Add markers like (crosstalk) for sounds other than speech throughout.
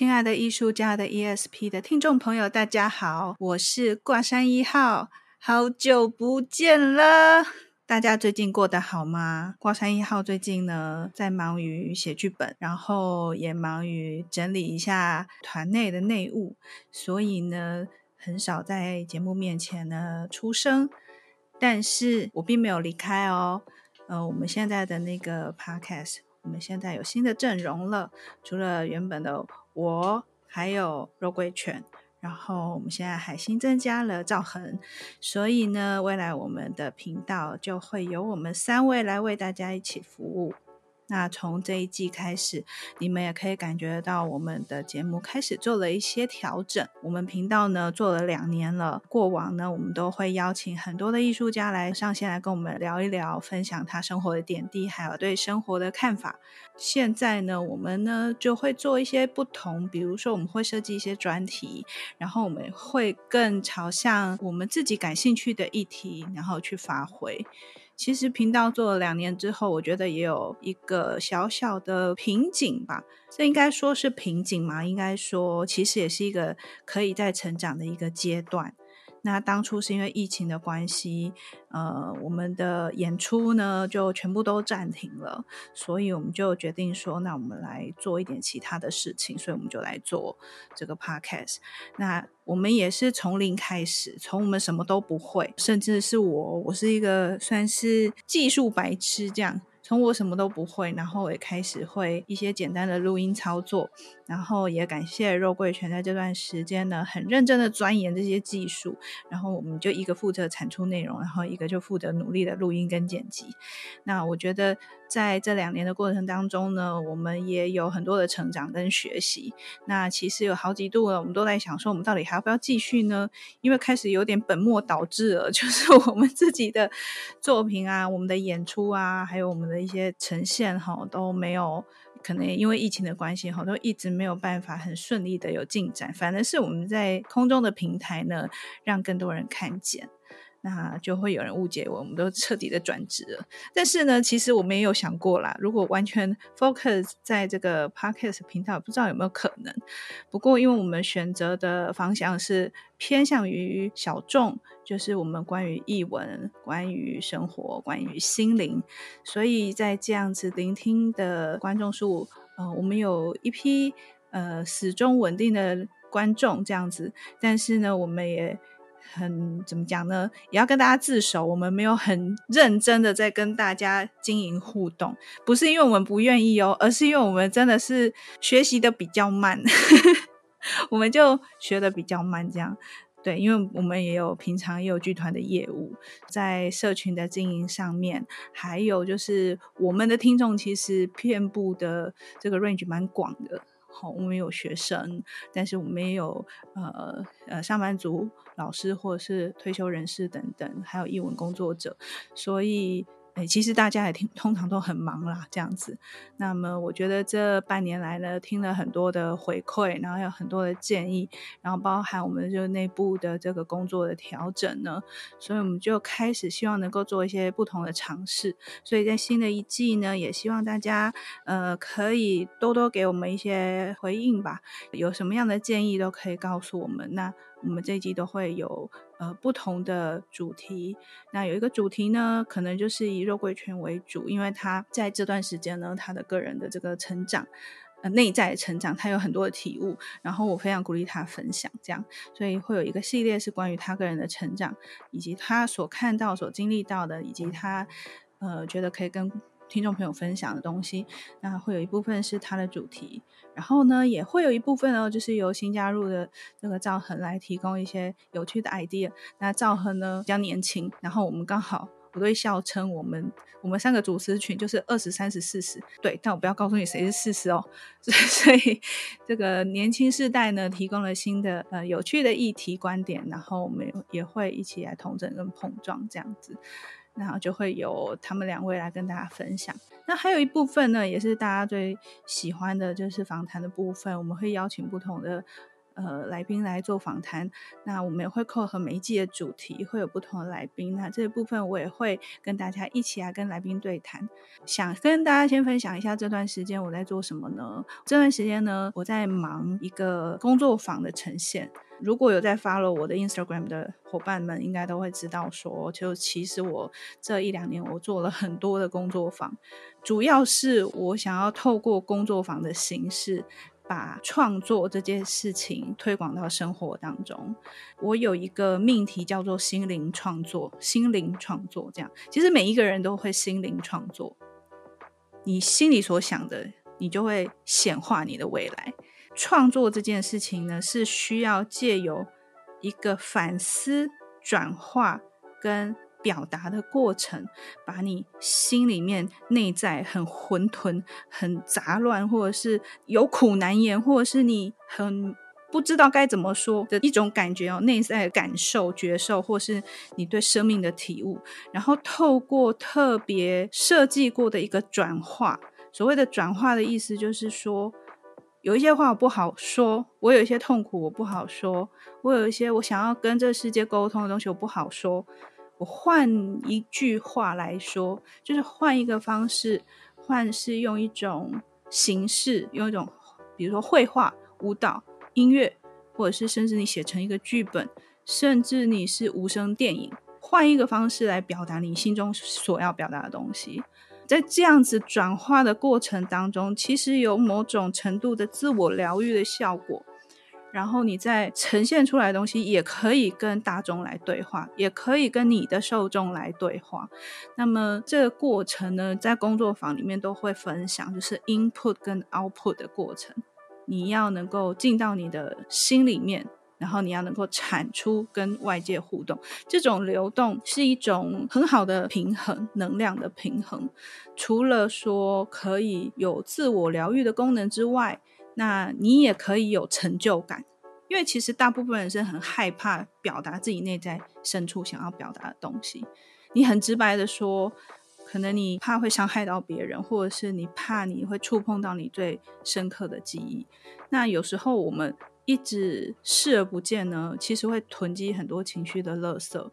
亲爱的艺术家的 ESP 的听众朋友，大家好，我是挂山一号，好久不见了，大家最近过得好吗？挂山一号最近呢，在忙于写剧本，然后也忙于整理一下团内的内务，所以呢，很少在节目面前呢出声。但是我并没有离开哦，呃，我们现在的那个 Podcast，我们现在有新的阵容了，除了原本的。我还有肉桂犬，然后我们现在还新增加了赵恒，所以呢，未来我们的频道就会由我们三位来为大家一起服务。那从这一季开始，你们也可以感觉到我们的节目开始做了一些调整。我们频道呢做了两年了，过往呢我们都会邀请很多的艺术家来上线来跟我们聊一聊，分享他生活的点滴，还有对生活的看法。现在呢，我们呢就会做一些不同，比如说我们会设计一些专题，然后我们会更朝向我们自己感兴趣的议题，然后去发挥。其实频道做了两年之后，我觉得也有一个小小的瓶颈吧。这应该说是瓶颈嘛？应该说，其实也是一个可以在成长的一个阶段。那当初是因为疫情的关系，呃，我们的演出呢就全部都暂停了，所以我们就决定说，那我们来做一点其他的事情，所以我们就来做这个 podcast。那我们也是从零开始，从我们什么都不会，甚至是我，我是一个算是技术白痴这样。从我什么都不会，然后也开始会一些简单的录音操作，然后也感谢肉桂泉在这段时间呢，很认真的钻研这些技术，然后我们就一个负责产出内容，然后一个就负责努力的录音跟剪辑。那我觉得在这两年的过程当中呢，我们也有很多的成长跟学习。那其实有好几度呢，我们都在想说，我们到底还要不要继续呢？因为开始有点本末倒置了，(laughs) 就是我们自己的作品啊，我们的演出啊，还有我们的。一些呈现哈都没有，可能因为疫情的关系哈，都一直没有办法很顺利的有进展。反正是我们在空中的平台呢，让更多人看见。那就会有人误解我，我们都彻底的转职了。但是呢，其实我们也有想过啦，如果完全 focus 在这个 podcast 频道，不知道有没有可能。不过，因为我们选择的方向是偏向于小众，就是我们关于译文、关于生活、关于心灵，所以在这样子聆听的观众数，呃，我们有一批呃始终稳定的观众这样子。但是呢，我们也。很怎么讲呢？也要跟大家自首，我们没有很认真的在跟大家经营互动，不是因为我们不愿意哦，而是因为我们真的是学习的比较慢，(laughs) 我们就学的比较慢，这样对，因为我们也有平常也有剧团的业务，在社群的经营上面，还有就是我们的听众其实遍布的这个 range 蛮广的。好，我们有学生，但是我们也有呃呃上班族、老师或者是退休人士等等，还有译文工作者，所以。哎，其实大家也听，通常都很忙啦，这样子。那么，我觉得这半年来呢，听了很多的回馈，然后有很多的建议，然后包含我们就内部的这个工作的调整呢，所以我们就开始希望能够做一些不同的尝试。所以在新的一季呢，也希望大家呃可以多多给我们一些回应吧，有什么样的建议都可以告诉我们。那我们这一季都会有呃不同的主题，那有一个主题呢，可能就是以肉桂圈为主，因为他在这段时间呢，他的个人的这个成长，呃内在成长，他有很多的体悟，然后我非常鼓励他分享，这样，所以会有一个系列是关于他个人的成长，以及他所看到、所经历到的，以及他呃觉得可以跟。听众朋友分享的东西，那会有一部分是他的主题，然后呢，也会有一部分哦，就是由新加入的这个赵恒来提供一些有趣的 idea。那赵恒呢比较年轻，然后我们刚好，我都会笑称我们我们三个主持群就是二十三十四十，对，但我不要告诉你谁是四十哦。(laughs) 所以这个年轻世代呢，提供了新的呃有趣的议题观点，然后我们也会一起来同整跟碰撞这样子。然后就会有他们两位来跟大家分享。那还有一部分呢，也是大家最喜欢的，就是访谈的部分。我们会邀请不同的呃来宾来做访谈。那我们也会扣合每一季的主题，会有不同的来宾。那这个部分我也会跟大家一起来跟来宾对谈。想跟大家先分享一下这段时间我在做什么呢？这段时间呢，我在忙一个工作坊的呈现。如果有在 follow 我的 Instagram 的伙伴们，应该都会知道说，就其实我这一两年我做了很多的工作坊，主要是我想要透过工作坊的形式，把创作这件事情推广到生活当中。我有一个命题叫做心灵创作，心灵创作这样，其实每一个人都会心灵创作，你心里所想的，你就会显化你的未来。创作这件事情呢，是需要借由一个反思、转化跟表达的过程，把你心里面内在很混沌、很杂乱，或者是有苦难言，或者是你很不知道该怎么说的一种感觉哦，内在感受、觉受，或是你对生命的体悟，然后透过特别设计过的一个转化。所谓的转化的意思，就是说。有一些话我不好说，我有一些痛苦我不好说，我有一些我想要跟这世界沟通的东西我不好说。我换一句话来说，就是换一个方式，换是用一种形式，用一种比如说绘画、舞蹈、音乐，或者是甚至你写成一个剧本，甚至你是无声电影，换一个方式来表达你心中所要表达的东西。在这样子转化的过程当中，其实有某种程度的自我疗愈的效果。然后你在呈现出来的东西，也可以跟大众来对话，也可以跟你的受众来对话。那么这个过程呢，在工作坊里面都会分享，就是 input 跟 output 的过程。你要能够进到你的心里面。然后你要能够产出跟外界互动，这种流动是一种很好的平衡，能量的平衡。除了说可以有自我疗愈的功能之外，那你也可以有成就感，因为其实大部分人是很害怕表达自己内在深处想要表达的东西。你很直白的说，可能你怕会伤害到别人，或者是你怕你会触碰到你最深刻的记忆。那有时候我们。一直视而不见呢，其实会囤积很多情绪的垃圾。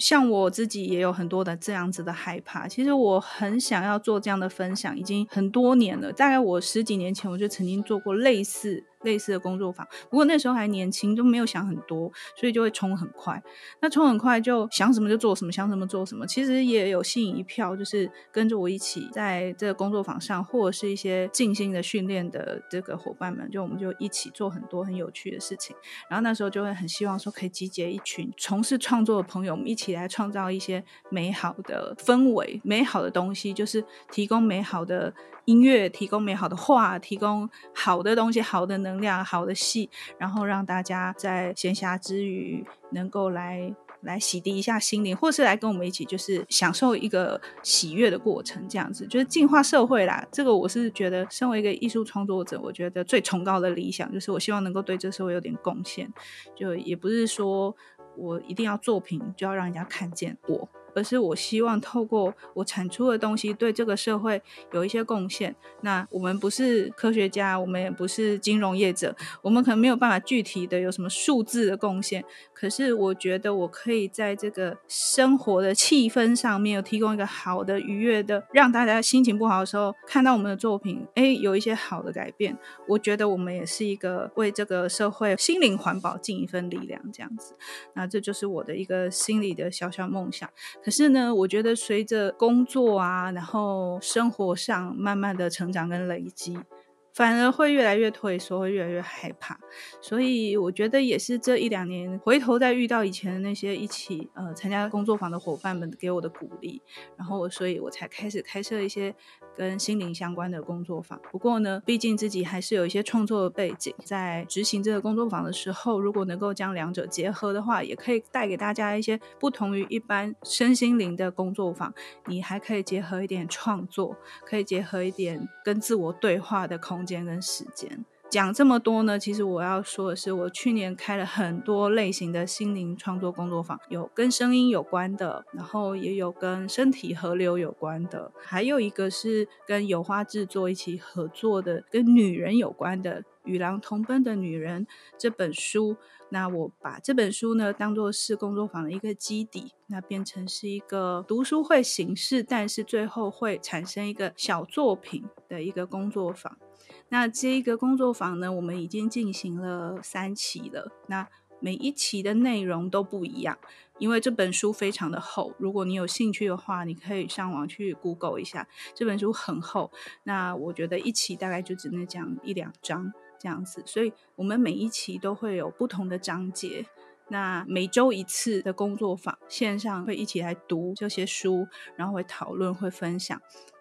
像我自己也有很多的这样子的害怕。其实我很想要做这样的分享，已经很多年了。大概我十几年前我就曾经做过类似。类似的工作坊，不过那时候还年轻，都没有想很多，所以就会冲很快。那冲很快就想什么就做什么，想什么做什么。其实也有吸引一票，就是跟着我一起在这个工作坊上，或者是一些静心的训练的这个伙伴们，就我们就一起做很多很有趣的事情。然后那时候就会很希望说，可以集结一群从事创作的朋友，我们一起来创造一些美好的氛围、美好的东西，就是提供美好的音乐，提供美好的画，提供好的东西，好的能量，好的戏，然后让大家在闲暇之余能够来来洗涤一下心灵，或是来跟我们一起，就是享受一个喜悦的过程，这样子就是净化社会啦。这个我是觉得，身为一个艺术创作者，我觉得最崇高的理想就是我希望能够对这社会有点贡献。就也不是说我一定要作品就要让人家看见我。而是我希望透过我产出的东西，对这个社会有一些贡献。那我们不是科学家，我们也不是金融业者，我们可能没有办法具体的有什么数字的贡献。可是我觉得我可以在这个生活的气氛上面，有提供一个好的、愉悦的，让大家心情不好的时候看到我们的作品，哎，有一些好的改变。我觉得我们也是一个为这个社会心灵环保尽一份力量，这样子。那这就是我的一个心里的小小梦想。可是呢，我觉得随着工作啊，然后生活上慢慢的成长跟累积。反而会越来越退缩，会越来越害怕，所以我觉得也是这一两年回头再遇到以前的那些一起呃参加工作坊的伙伴们给我的鼓励，然后所以我才开始开设一些跟心灵相关的工作坊。不过呢，毕竟自己还是有一些创作的背景，在执行这个工作坊的时候，如果能够将两者结合的话，也可以带给大家一些不同于一般身心灵的工作坊。你还可以结合一点创作，可以结合一点跟自我对话的空间。间跟时间。讲这么多呢，其实我要说的是，我去年开了很多类型的心灵创作工作坊，有跟声音有关的，然后也有跟身体河流有关的，还有一个是跟油画制作一起合作的，跟女人有关的。与狼同奔的女人》这本书。那我把这本书呢当做是工作坊的一个基底，那变成是一个读书会形式，但是最后会产生一个小作品的一个工作坊。那这一个工作坊呢，我们已经进行了三期了。那每一期的内容都不一样，因为这本书非常的厚。如果你有兴趣的话，你可以上网去 Google 一下，这本书很厚。那我觉得一期大概就只能讲一两章这样子，所以我们每一期都会有不同的章节。那每周一次的工作坊，线上会一起来读这些书，然后会讨论、会分享。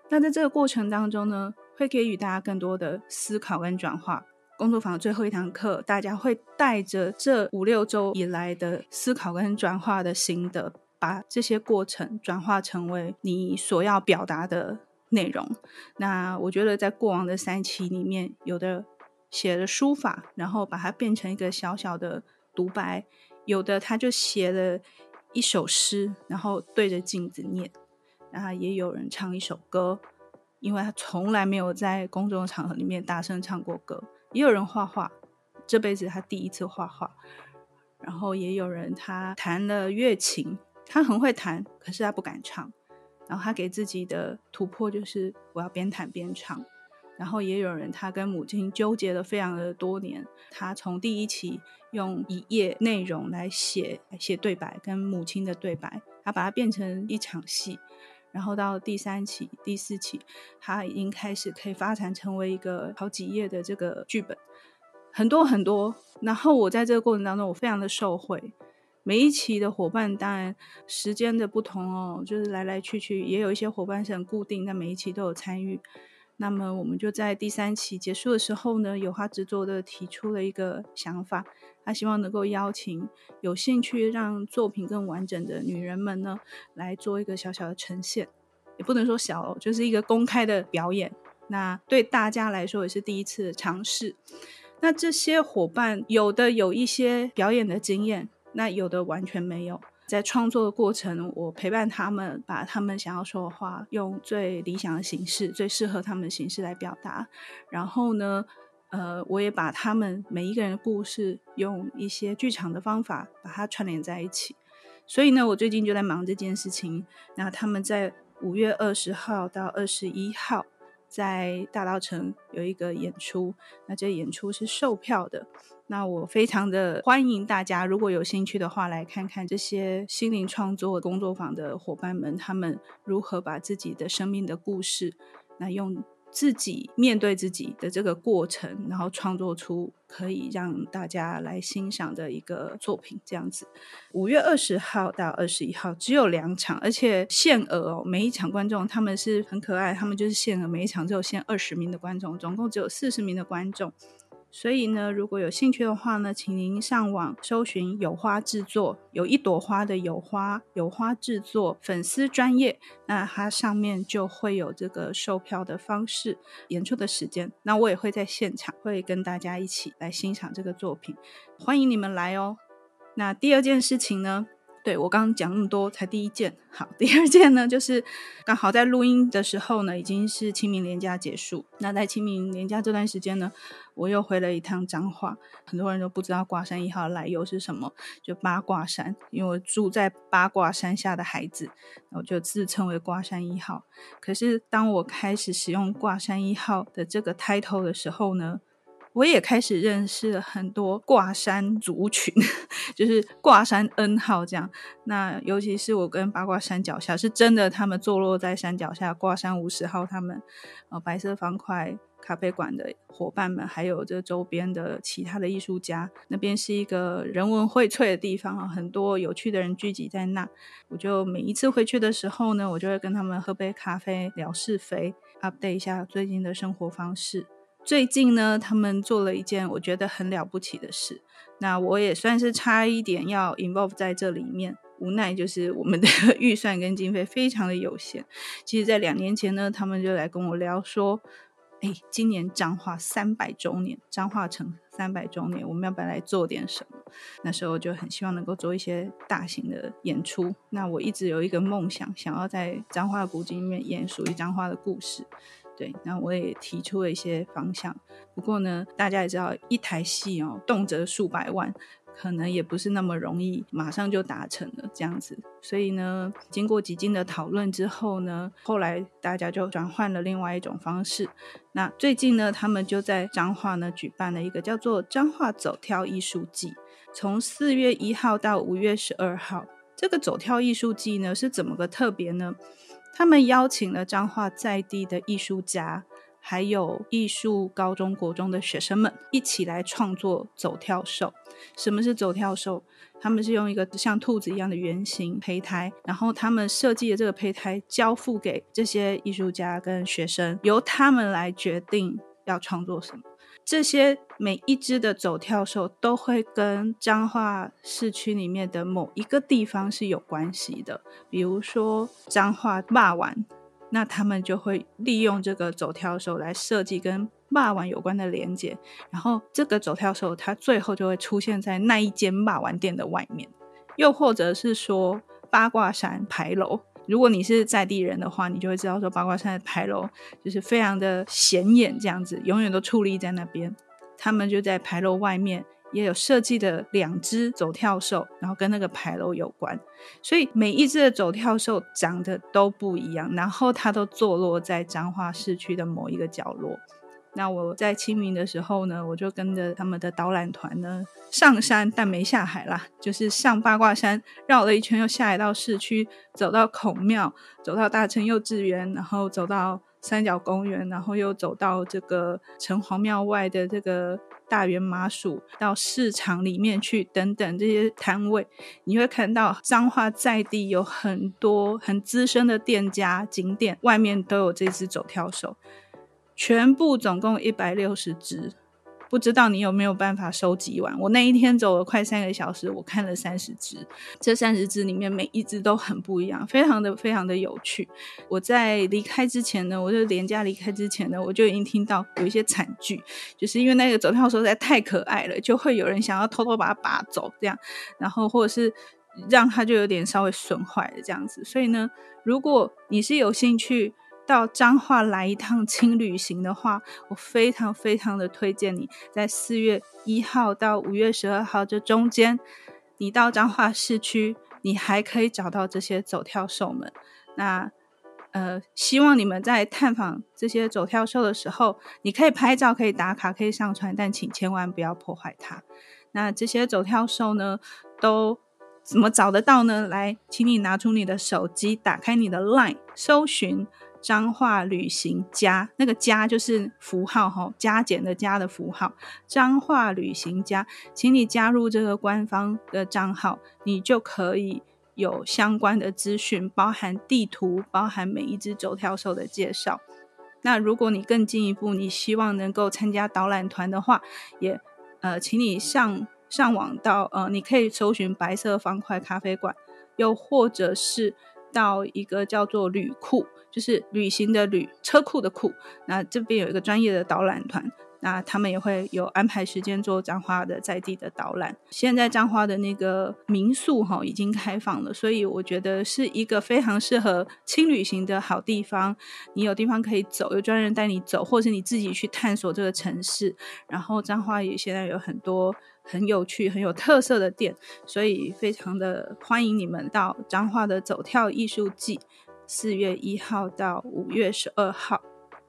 那在这个过程当中呢，会给予大家更多的思考跟转化。工作坊最后一堂课，大家会带着这五六周以来的思考跟转化的心得，把这些过程转化成为你所要表达的内容。那我觉得，在过往的三期里面，有的写了书法，然后把它变成一个小小的独白；有的他就写了一首诗，然后对着镜子念；然后也有人唱一首歌，因为他从来没有在公众场合里面大声唱过歌。也有人画画，这辈子他第一次画画。然后也有人他弹了乐琴，他很会弹，可是他不敢唱。然后他给自己的突破就是我要边弹边唱。然后也有人他跟母亲纠结了非常的多年，他从第一期用一页内容来写写对白，跟母亲的对白，他把它变成一场戏。然后到第三期、第四期，它已经开始可以发展成为一个好几页的这个剧本，很多很多。然后我在这个过程当中，我非常的受惠。每一期的伙伴，当然时间的不同哦，就是来来去去，也有一些伙伴是很固定，但每一期都有参与。那么我们就在第三期结束的时候呢，有花制作的提出了一个想法。他希望能够邀请有兴趣让作品更完整的女人们呢，来做一个小小的呈现，也不能说小哦，就是一个公开的表演。那对大家来说也是第一次尝试。那这些伙伴有的有一些表演的经验，那有的完全没有。在创作的过程，我陪伴他们，把他们想要说的话用最理想的形式、最适合他们的形式来表达。然后呢，呃，我也把他们每一个人的故事用一些剧场的方法把它串联在一起。所以呢，我最近就在忙这件事情。那他们在五月二十号到二十一号在大稻埕有一个演出，那这演出是售票的。那我非常的欢迎大家，如果有兴趣的话，来看看这些心灵创作工作坊的伙伴们，他们如何把自己的生命的故事，那用。自己面对自己的这个过程，然后创作出可以让大家来欣赏的一个作品，这样子。五月二十号到二十一号只有两场，而且限额哦，每一场观众他们是很可爱，他们就是限额，每一场只有限二十名的观众，总共只有四十名的观众。所以呢，如果有兴趣的话呢，请您上网搜寻有花制作，有一朵花的有花，有花制作粉丝专页，那它上面就会有这个售票的方式、演出的时间。那我也会在现场，会跟大家一起来欣赏这个作品，欢迎你们来哦。那第二件事情呢？对，我刚刚讲那么多，才第一件。好，第二件呢，就是刚好在录音的时候呢，已经是清明连假结束。那在清明连假这段时间呢，我又回了一趟彰化。很多人都不知道卦山一号来由是什么，就八卦山，因为我住在八卦山下的孩子，我就自称为卦山一号。可是当我开始使用卦山一号的这个 title 的时候呢，我也开始认识了很多卦山族群，(laughs) 就是卦山 N 号这样。那尤其是我跟八卦山脚下，是真的，他们坐落在山脚下。卦山五十号，他们呃白色方块咖啡馆的伙伴们，还有这周边的其他的艺术家，那边是一个人文荟萃的地方啊，很多有趣的人聚集在那。我就每一次回去的时候呢，我就会跟他们喝杯咖啡，聊是非，update 一下最近的生活方式。最近呢，他们做了一件我觉得很了不起的事，那我也算是差一点要 involve 在这里面，无奈就是我们的 (laughs) 预算跟经费非常的有限。其实，在两年前呢，他们就来跟我聊说，哎，今年彰化三百周年，彰化城三百周年，我们要不要来做点什么？那时候就很希望能够做一些大型的演出。那我一直有一个梦想，想要在彰化古迹里面演属于彰化的故事。对，那我也提出了一些方向。不过呢，大家也知道，一台戏哦，动辄数百万。可能也不是那么容易，马上就达成了这样子。所以呢，经过几经的讨论之后呢，后来大家就转换了另外一种方式。那最近呢，他们就在彰化呢举办了一个叫做“彰化走跳艺术季”，从四月一号到五月十二号。这个走跳艺术季呢是怎么个特别呢？他们邀请了彰化在地的艺术家。还有艺术高中国中的学生们一起来创作走跳兽。什么是走跳兽？他们是用一个像兔子一样的圆形胚胎，然后他们设计的这个胚胎交付给这些艺术家跟学生，由他们来决定要创作什么。这些每一只的走跳兽都会跟彰化市区里面的某一个地方是有关系的，比如说彰化肉圆。那他们就会利用这个走跳兽来设计跟肉圆有关的连接，然后这个走跳兽它最后就会出现在那一间肉圆店的外面，又或者是说八卦山牌楼，如果你是在地人的话，你就会知道说八卦山的牌楼就是非常的显眼，这样子永远都矗立在那边，他们就在牌楼外面。也有设计的两只走跳兽，然后跟那个牌楼有关，所以每一只的走跳兽长得都不一样，然后它都坐落在彰化市区的某一个角落。那我在清明的时候呢，我就跟着他们的导览团呢上山，但没下海啦，就是上八卦山绕了一圈，又下来到市区，走到孔庙，走到大成幼稚园，然后走到三角公园，然后又走到这个城隍庙外的这个。大圆麻薯到市场里面去，等等这些摊位，你会看到彰化在地有很多很资深的店家、景点外面都有这只走跳手，全部总共一百六十只。不知道你有没有办法收集完？我那一天走了快三个小时，我看了三十只，这三十只里面每一只都很不一样，非常的非常的有趣。我在离开之前呢，我就廉价离开之前呢，我就已经听到有一些惨剧，就是因为那个走跳实在太可爱了，就会有人想要偷偷把它拔走，这样，然后或者是让它就有点稍微损坏了这样子。所以呢，如果你是有兴趣，到彰化来一趟轻旅行的话，我非常非常的推荐你在四月一号到五月十二号这中间，你到彰化市区，你还可以找到这些走跳兽们。那呃，希望你们在探访这些走跳兽的时候，你可以拍照、可以打卡、可以上传，但请千万不要破坏它。那这些走跳兽呢，都怎么找得到呢？来，请你拿出你的手机，打开你的 LINE，搜寻。彰化旅行家，那个加就是符号哈，加减的加的符号。彰化旅行家，请你加入这个官方的账号，你就可以有相关的资讯，包含地图，包含每一只走跳兽的介绍。那如果你更进一步，你希望能够参加导览团的话，也呃，请你上上网到呃，你可以搜寻白色方块咖啡馆，又或者是到一个叫做旅库。就是旅行的旅，车库的库。那这边有一个专业的导览团，那他们也会有安排时间做彰化的在地的导览。现在彰化的那个民宿哈已经开放了，所以我觉得是一个非常适合轻旅行的好地方。你有地方可以走，有专人带你走，或是你自己去探索这个城市。然后彰化也现在有很多很有趣、很有特色的店，所以非常的欢迎你们到彰化的走跳艺术季。四月一号到五月十二号，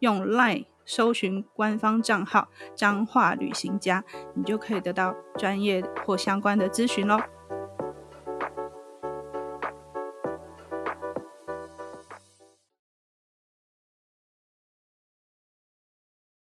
用 LINE 搜寻官方账号“彰化旅行家”，你就可以得到专业或相关的咨询喽。